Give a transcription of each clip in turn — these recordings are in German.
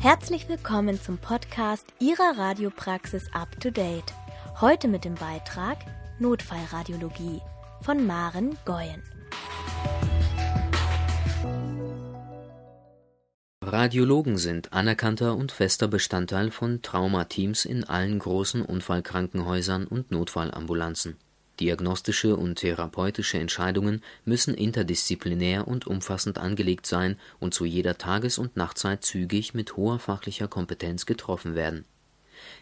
Herzlich willkommen zum Podcast Ihrer Radiopraxis Up to Date. Heute mit dem Beitrag Notfallradiologie von Maren Goyen. Radiologen sind anerkannter und fester Bestandteil von Traumateams in allen großen Unfallkrankenhäusern und Notfallambulanzen. Diagnostische und therapeutische Entscheidungen müssen interdisziplinär und umfassend angelegt sein und zu jeder Tages und Nachtzeit zügig mit hoher fachlicher Kompetenz getroffen werden.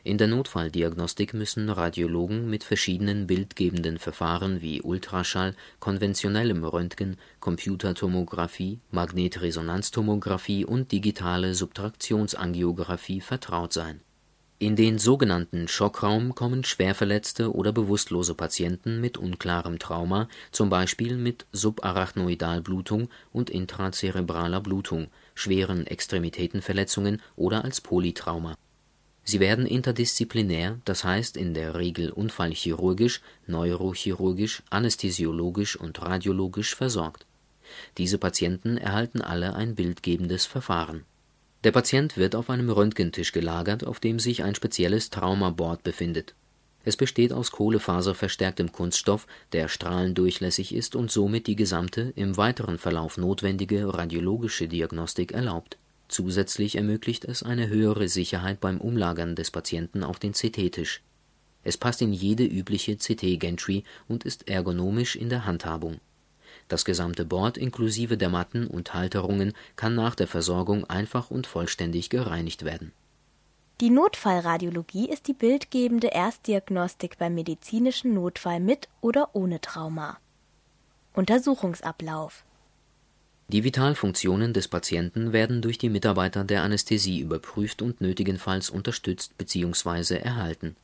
In der Notfalldiagnostik müssen Radiologen mit verschiedenen bildgebenden Verfahren wie Ultraschall, konventionellem Röntgen, Computertomographie, Magnetresonanztomographie und digitale Subtraktionsangiographie vertraut sein in den sogenannten Schockraum kommen schwerverletzte oder bewusstlose Patienten mit unklarem Trauma, zum Beispiel mit Subarachnoidalblutung und intrazerebraler Blutung, schweren Extremitätenverletzungen oder als Polytrauma. Sie werden interdisziplinär, das heißt in der Regel unfallchirurgisch, neurochirurgisch, anästhesiologisch und radiologisch versorgt. Diese Patienten erhalten alle ein bildgebendes Verfahren der Patient wird auf einem Röntgentisch gelagert, auf dem sich ein spezielles Traumaboard befindet. Es besteht aus kohlefaserverstärktem Kunststoff, der strahlendurchlässig ist und somit die gesamte, im weiteren Verlauf notwendige radiologische Diagnostik erlaubt. Zusätzlich ermöglicht es eine höhere Sicherheit beim Umlagern des Patienten auf den CT-Tisch. Es passt in jede übliche CT-Gantry und ist ergonomisch in der Handhabung das gesamte Board inklusive der Matten und Halterungen kann nach der Versorgung einfach und vollständig gereinigt werden. Die Notfallradiologie ist die bildgebende Erstdiagnostik beim medizinischen Notfall mit oder ohne Trauma. Untersuchungsablauf Die Vitalfunktionen des Patienten werden durch die Mitarbeiter der Anästhesie überprüft und nötigenfalls unterstützt bzw. erhalten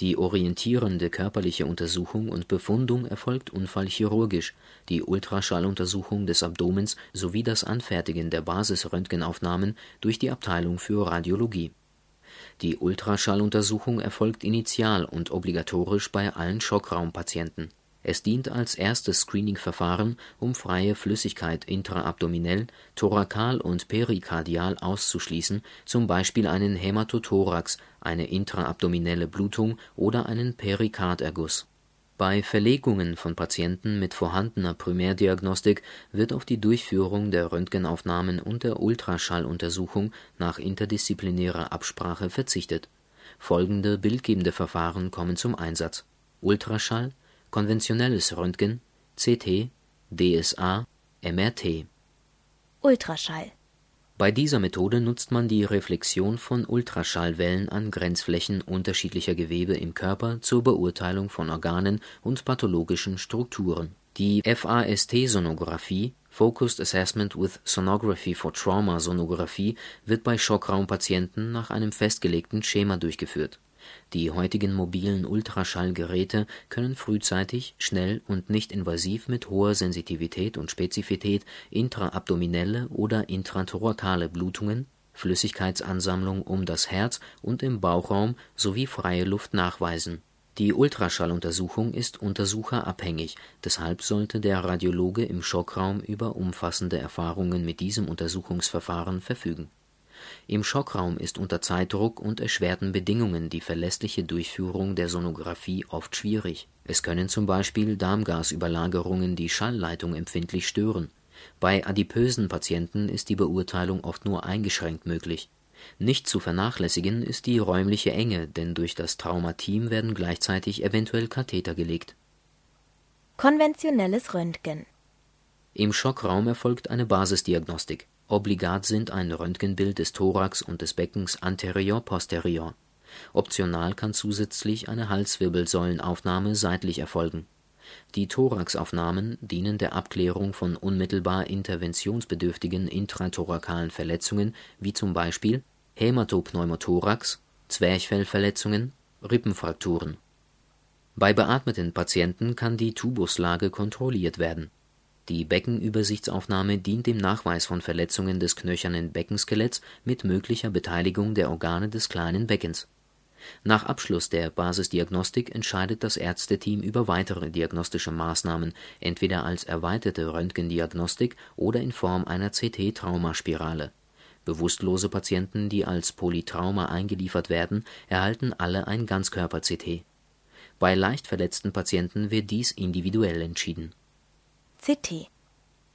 die orientierende körperliche Untersuchung und Befundung erfolgt unfallchirurgisch, die Ultraschalluntersuchung des Abdomens sowie das Anfertigen der Basisröntgenaufnahmen durch die Abteilung für Radiologie. Die Ultraschalluntersuchung erfolgt initial und obligatorisch bei allen Schockraumpatienten es dient als erstes Screening-Verfahren, um freie Flüssigkeit intraabdominell, thorakal und perikardial auszuschließen, zum Beispiel einen Hämatothorax, eine intraabdominelle Blutung oder einen Perikarderguss. Bei Verlegungen von Patienten mit vorhandener Primärdiagnostik wird auf die Durchführung der Röntgenaufnahmen und der Ultraschalluntersuchung nach interdisziplinärer Absprache verzichtet. Folgende bildgebende Verfahren kommen zum Einsatz: Ultraschall konventionelles Röntgen, CT, DSA, MRT. Ultraschall Bei dieser Methode nutzt man die Reflexion von Ultraschallwellen an Grenzflächen unterschiedlicher Gewebe im Körper zur Beurteilung von Organen und pathologischen Strukturen. Die FAST-Sonographie (Focused Assessment with Sonography for Trauma Sonographie) wird bei Schockraumpatienten nach einem festgelegten Schema durchgeführt die heutigen mobilen Ultraschallgeräte können frühzeitig, schnell und nicht invasiv mit hoher Sensitivität und Spezifität intraabdominelle oder intrathorakale Blutungen, Flüssigkeitsansammlung um das Herz und im Bauchraum sowie freie Luft nachweisen. Die Ultraschalluntersuchung ist untersucherabhängig, deshalb sollte der Radiologe im Schockraum über umfassende Erfahrungen mit diesem Untersuchungsverfahren verfügen im Schockraum ist unter Zeitdruck und erschwerten Bedingungen die verlässliche Durchführung der Sonographie oft schwierig. Es können zum Beispiel Darmgasüberlagerungen die Schallleitung empfindlich stören. Bei adipösen Patienten ist die Beurteilung oft nur eingeschränkt möglich. Nicht zu vernachlässigen ist die räumliche Enge, denn durch das Traumateam werden gleichzeitig eventuell Katheter gelegt. Konventionelles Röntgen Im Schockraum erfolgt eine Basisdiagnostik Obligat sind ein Röntgenbild des Thorax und des Beckens anterior-posterior. Optional kann zusätzlich eine Halswirbelsäulenaufnahme seitlich erfolgen. Die Thoraxaufnahmen dienen der Abklärung von unmittelbar interventionsbedürftigen intrathorakalen Verletzungen wie zum Beispiel Hämatopneumothorax, Zwerchfellverletzungen, Rippenfrakturen. Bei beatmeten Patienten kann die Tubuslage kontrolliert werden die Beckenübersichtsaufnahme dient dem Nachweis von Verletzungen des knöchernen Beckenskeletts mit möglicher Beteiligung der Organe des kleinen Beckens. Nach Abschluss der Basisdiagnostik entscheidet das Ärzteteam über weitere diagnostische Maßnahmen, entweder als erweiterte Röntgendiagnostik oder in Form einer CT-Traumaspirale. Bewusstlose Patienten, die als Polytrauma eingeliefert werden, erhalten alle ein Ganzkörper-CT. Bei leicht verletzten Patienten wird dies individuell entschieden. CT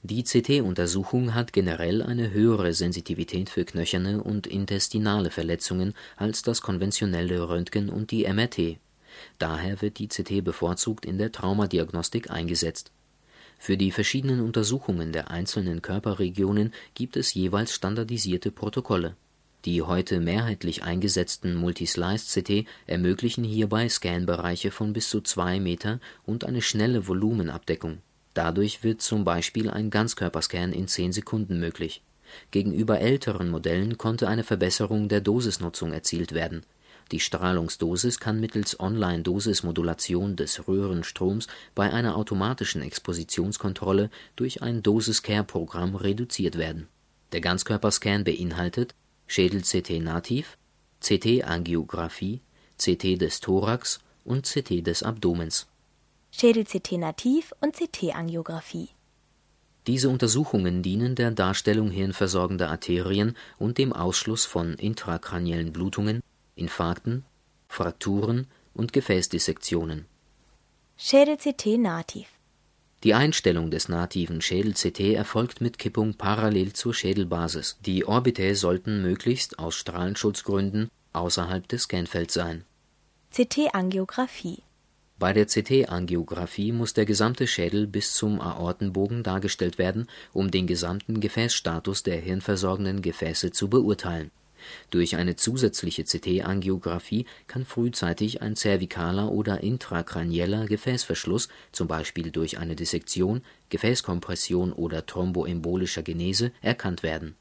Die CT-Untersuchung hat generell eine höhere Sensitivität für knöcherne und intestinale Verletzungen als das konventionelle Röntgen und die MRT. Daher wird die CT bevorzugt in der Traumadiagnostik eingesetzt für die verschiedenen Untersuchungen der einzelnen Körperregionen gibt es jeweils standardisierte Protokolle. Die heute mehrheitlich eingesetzten Multislice-CT ermöglichen hierbei Scanbereiche von bis zu zwei Meter und eine schnelle Volumenabdeckung. Dadurch wird zum Beispiel ein Ganzkörperscan in zehn Sekunden möglich. Gegenüber älteren Modellen konnte eine Verbesserung der Dosisnutzung erzielt werden die Strahlungsdosis kann mittels Online-Dosismodulation des Röhrenstroms bei einer automatischen Expositionskontrolle durch ein Dosis-Care-Programm reduziert werden. Der Ganzkörperscan beinhaltet Schädel-CT-Nativ, CT-Angiografie, CT des Thorax und CT des Abdomens. Schädel-CT-Nativ und CT-Angiografie. Diese Untersuchungen dienen der Darstellung hirnversorgender Arterien und dem Ausschluss von intrakraniellen Blutungen Infarkten, Frakturen und Gefäßdissektionen. Schädel-CT nativ Die Einstellung des nativen Schädel-CT erfolgt mit Kippung parallel zur Schädelbasis. Die Orbitae sollten möglichst aus Strahlenschutzgründen außerhalb des Scanfelds sein. CT-Angiografie Bei der CT-Angiografie muss der gesamte Schädel bis zum Aortenbogen dargestellt werden, um den gesamten Gefäßstatus der hirnversorgenden Gefäße zu beurteilen durch eine zusätzliche CT-Angiografie kann frühzeitig ein zervikaler oder intrakranieller Gefäßverschluss zum Beispiel durch eine Dissektion, Gefäßkompression oder thromboembolischer Genese erkannt werden.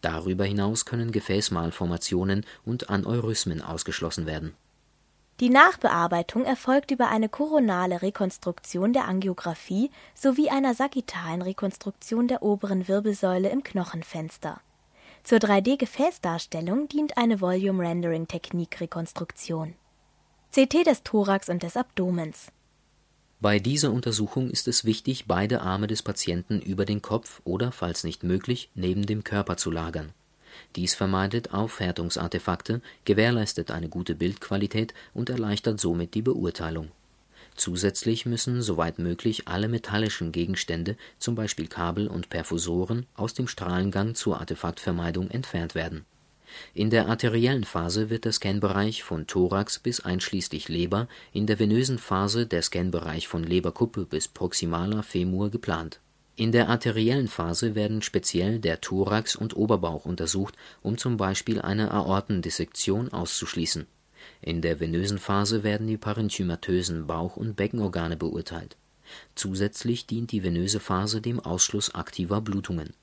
Darüber hinaus können Gefäßmalformationen und Aneurysmen ausgeschlossen werden. Die Nachbearbeitung erfolgt über eine koronale Rekonstruktion der Angiografie sowie einer sagittalen Rekonstruktion der oberen Wirbelsäule im Knochenfenster zur 3D-Gefäßdarstellung dient eine Volume-Rendering-Technik-Rekonstruktion. CT des Thorax und des Abdomens Bei dieser Untersuchung ist es wichtig, beide Arme des Patienten über den Kopf oder, falls nicht möglich, neben dem Körper zu lagern. Dies vermeidet Aufhärtungsartefakte, gewährleistet eine gute Bildqualität und erleichtert somit die Beurteilung Zusätzlich müssen soweit möglich alle metallischen Gegenstände zum Beispiel Kabel und Perfusoren aus dem Strahlengang zur Artefaktvermeidung entfernt werden. In der arteriellen Phase wird der Scanbereich von Thorax bis einschließlich Leber, in der venösen Phase der Scanbereich von Leberkuppe bis proximaler Femur geplant. In der arteriellen Phase werden speziell der Thorax und Oberbauch untersucht, um zum Beispiel eine Aortendissektion auszuschließen in der venösen Phase werden die parenchymatösen Bauch und Beckenorgane beurteilt. Zusätzlich dient die venöse Phase dem Ausschluss aktiver Blutungen.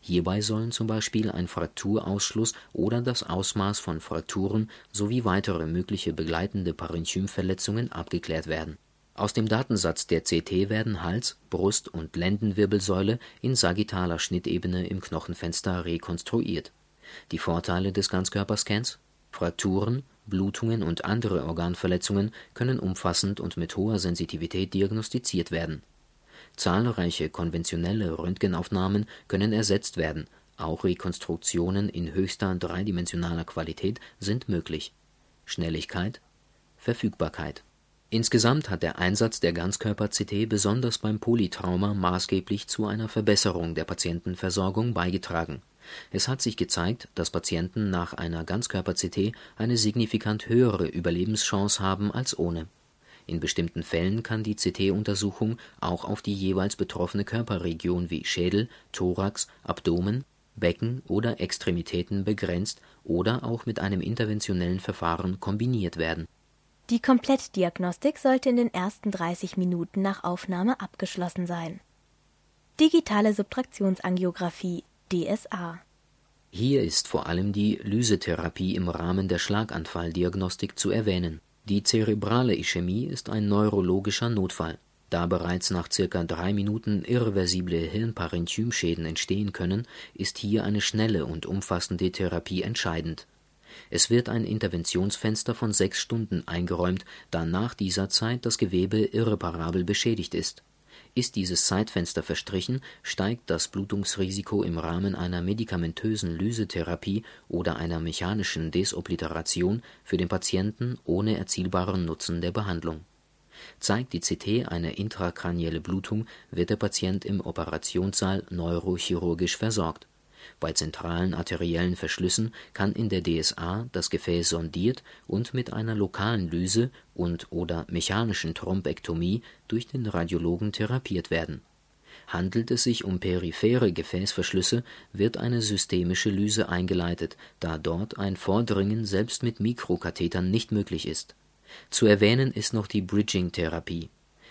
Hierbei sollen zum Beispiel ein Frakturausschluss oder das Ausmaß von Frakturen sowie weitere mögliche begleitende Parenchymverletzungen abgeklärt werden. Aus dem Datensatz der CT werden Hals, Brust und Lendenwirbelsäule in sagittaler Schnittebene im Knochenfenster rekonstruiert. Die Vorteile des Ganzkörperscans Frakturen Blutungen und andere Organverletzungen können umfassend und mit hoher Sensitivität diagnostiziert werden. Zahlreiche konventionelle Röntgenaufnahmen können ersetzt werden, auch Rekonstruktionen in höchster dreidimensionaler Qualität sind möglich. Schnelligkeit Verfügbarkeit Insgesamt hat der Einsatz der Ganzkörper-CT besonders beim Polytrauma maßgeblich zu einer Verbesserung der Patientenversorgung beigetragen es hat sich gezeigt, dass Patienten nach einer Ganzkörper-CT eine signifikant höhere Überlebenschance haben als ohne. In bestimmten Fällen kann die CT-Untersuchung auch auf die jeweils betroffene Körperregion wie Schädel, Thorax, Abdomen, Becken oder Extremitäten begrenzt oder auch mit einem interventionellen Verfahren kombiniert werden. Die Komplettdiagnostik sollte in den ersten 30 Minuten nach Aufnahme abgeschlossen sein. Digitale Subtraktionsangiographie DSA. Hier ist vor allem die Lysetherapie im Rahmen der Schlaganfalldiagnostik zu erwähnen. Die zerebrale Ischämie ist ein neurologischer Notfall. Da bereits nach circa drei Minuten irreversible Hirnparenchymschäden entstehen können, ist hier eine schnelle und umfassende Therapie entscheidend. Es wird ein Interventionsfenster von sechs Stunden eingeräumt, da nach dieser Zeit das Gewebe irreparabel beschädigt ist Ist dieses Zeitfenster verstrichen, steigt das Blutungsrisiko im Rahmen einer medikamentösen Lysetherapie oder einer mechanischen Desobliteration für den Patienten ohne erzielbaren Nutzen der Behandlung. Zeigt die CT eine intrakranielle Blutung, wird der Patient im Operationssaal neurochirurgisch versorgt bei zentralen arteriellen Verschlüssen kann in der DSA das Gefäß sondiert und mit einer lokalen Lyse und/oder mechanischen Thrombektomie durch den Radiologen therapiert werden. Handelt es sich um periphere Gefäßverschlüsse, wird eine systemische Lyse eingeleitet, da dort ein Vordringen selbst mit Mikrokathetern nicht möglich ist. Zu erwähnen ist noch die Bridging-Therapie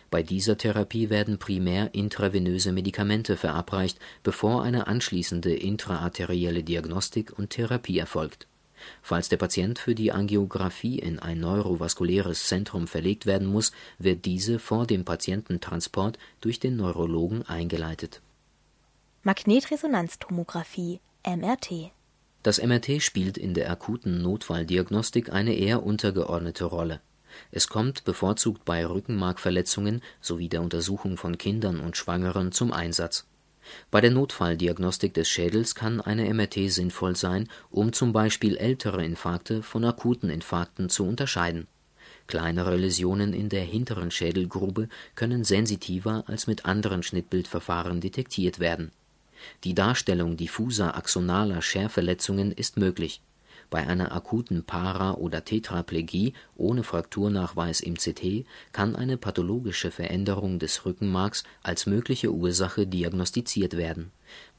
bei dieser Therapie werden primär intravenöse Medikamente verabreicht, bevor eine anschließende intraarterielle Diagnostik und Therapie erfolgt. Falls der Patient für die Angiografie in ein neurovaskuläres Zentrum verlegt werden muss, wird diese vor dem Patiententransport durch den Neurologen eingeleitet. Magnetresonanztomographie (MRT) Das MRT spielt in der akuten Notfalldiagnostik eine eher untergeordnete Rolle es kommt bevorzugt bei Rückenmarkverletzungen sowie der Untersuchung von Kindern und Schwangeren zum Einsatz. Bei der Notfalldiagnostik des Schädels kann eine MRT sinnvoll sein, um zum Beispiel ältere Infarkte von akuten Infarkten zu unterscheiden. Kleinere Läsionen in der hinteren Schädelgrube können sensitiver als mit anderen Schnittbildverfahren detektiert werden. Die Darstellung diffuser axonaler Scherverletzungen ist möglich bei einer akuten Para oder Tetraplegie ohne Frakturnachweis im CT kann eine pathologische Veränderung des Rückenmarks als mögliche Ursache diagnostiziert werden.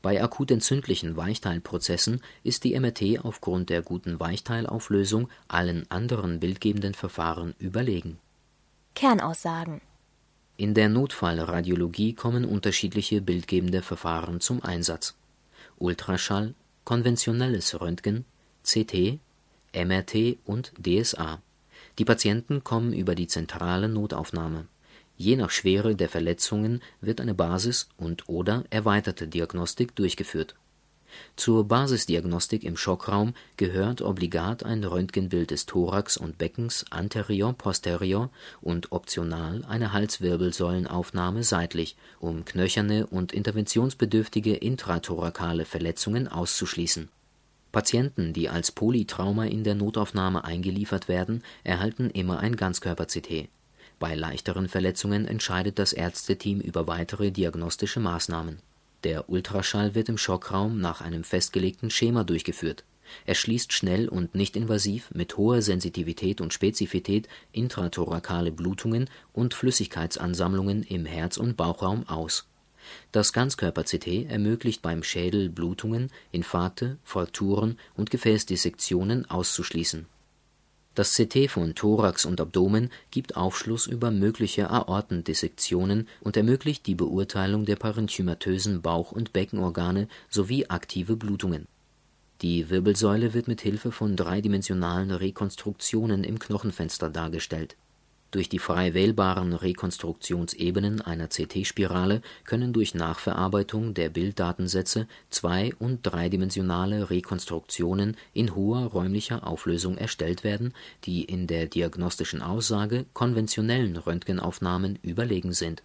Bei akut entzündlichen Weichteilprozessen ist die MRT aufgrund der guten Weichteilauflösung allen anderen bildgebenden Verfahren überlegen. Kernaussagen In der Notfallradiologie kommen unterschiedliche bildgebende Verfahren zum Einsatz: Ultraschall, konventionelles Röntgen CT, MRT und DSA. Die Patienten kommen über die zentrale Notaufnahme. Je nach Schwere der Verletzungen wird eine Basis und/oder erweiterte Diagnostik durchgeführt. Zur Basisdiagnostik im Schockraum gehört obligat ein Röntgenbild des Thorax und Beckens anterior-posterior und optional eine Halswirbelsäulenaufnahme seitlich, um knöcherne und interventionsbedürftige intrathorakale Verletzungen auszuschließen Patienten, die als Polytrauma in der Notaufnahme eingeliefert werden, erhalten immer ein Ganzkörper-CT. Bei leichteren Verletzungen entscheidet das Ärzteteam über weitere diagnostische Maßnahmen. Der Ultraschall wird im Schockraum nach einem festgelegten Schema durchgeführt. Er schließt schnell und nicht invasiv mit hoher Sensitivität und Spezifität intrathorakale Blutungen und Flüssigkeitsansammlungen im Herz und Bauchraum aus das Ganzkörper-CT ermöglicht beim Schädel Blutungen, Infarkte, Frakturen und Gefäßdissektionen auszuschließen. Das CT von Thorax und Abdomen gibt Aufschluss über mögliche Aortendissektionen und ermöglicht die Beurteilung der parenchymatösen Bauch und Beckenorgane sowie aktive Blutungen. Die Wirbelsäule wird mit Hilfe von dreidimensionalen Rekonstruktionen im Knochenfenster dargestellt durch die frei wählbaren Rekonstruktionsebenen einer CT-Spirale können durch Nachverarbeitung der Bilddatensätze zwei und dreidimensionale Rekonstruktionen in hoher räumlicher Auflösung erstellt werden, die in der diagnostischen Aussage konventionellen Röntgenaufnahmen überlegen sind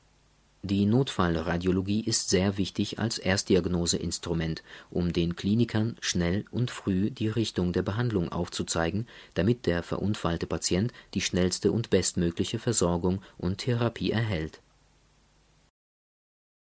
die Notfallradiologie ist sehr wichtig als Erstdiagnoseinstrument, um den Klinikern schnell und früh die Richtung der Behandlung aufzuzeigen, damit der verunfallte Patient die schnellste und bestmögliche Versorgung und Therapie erhält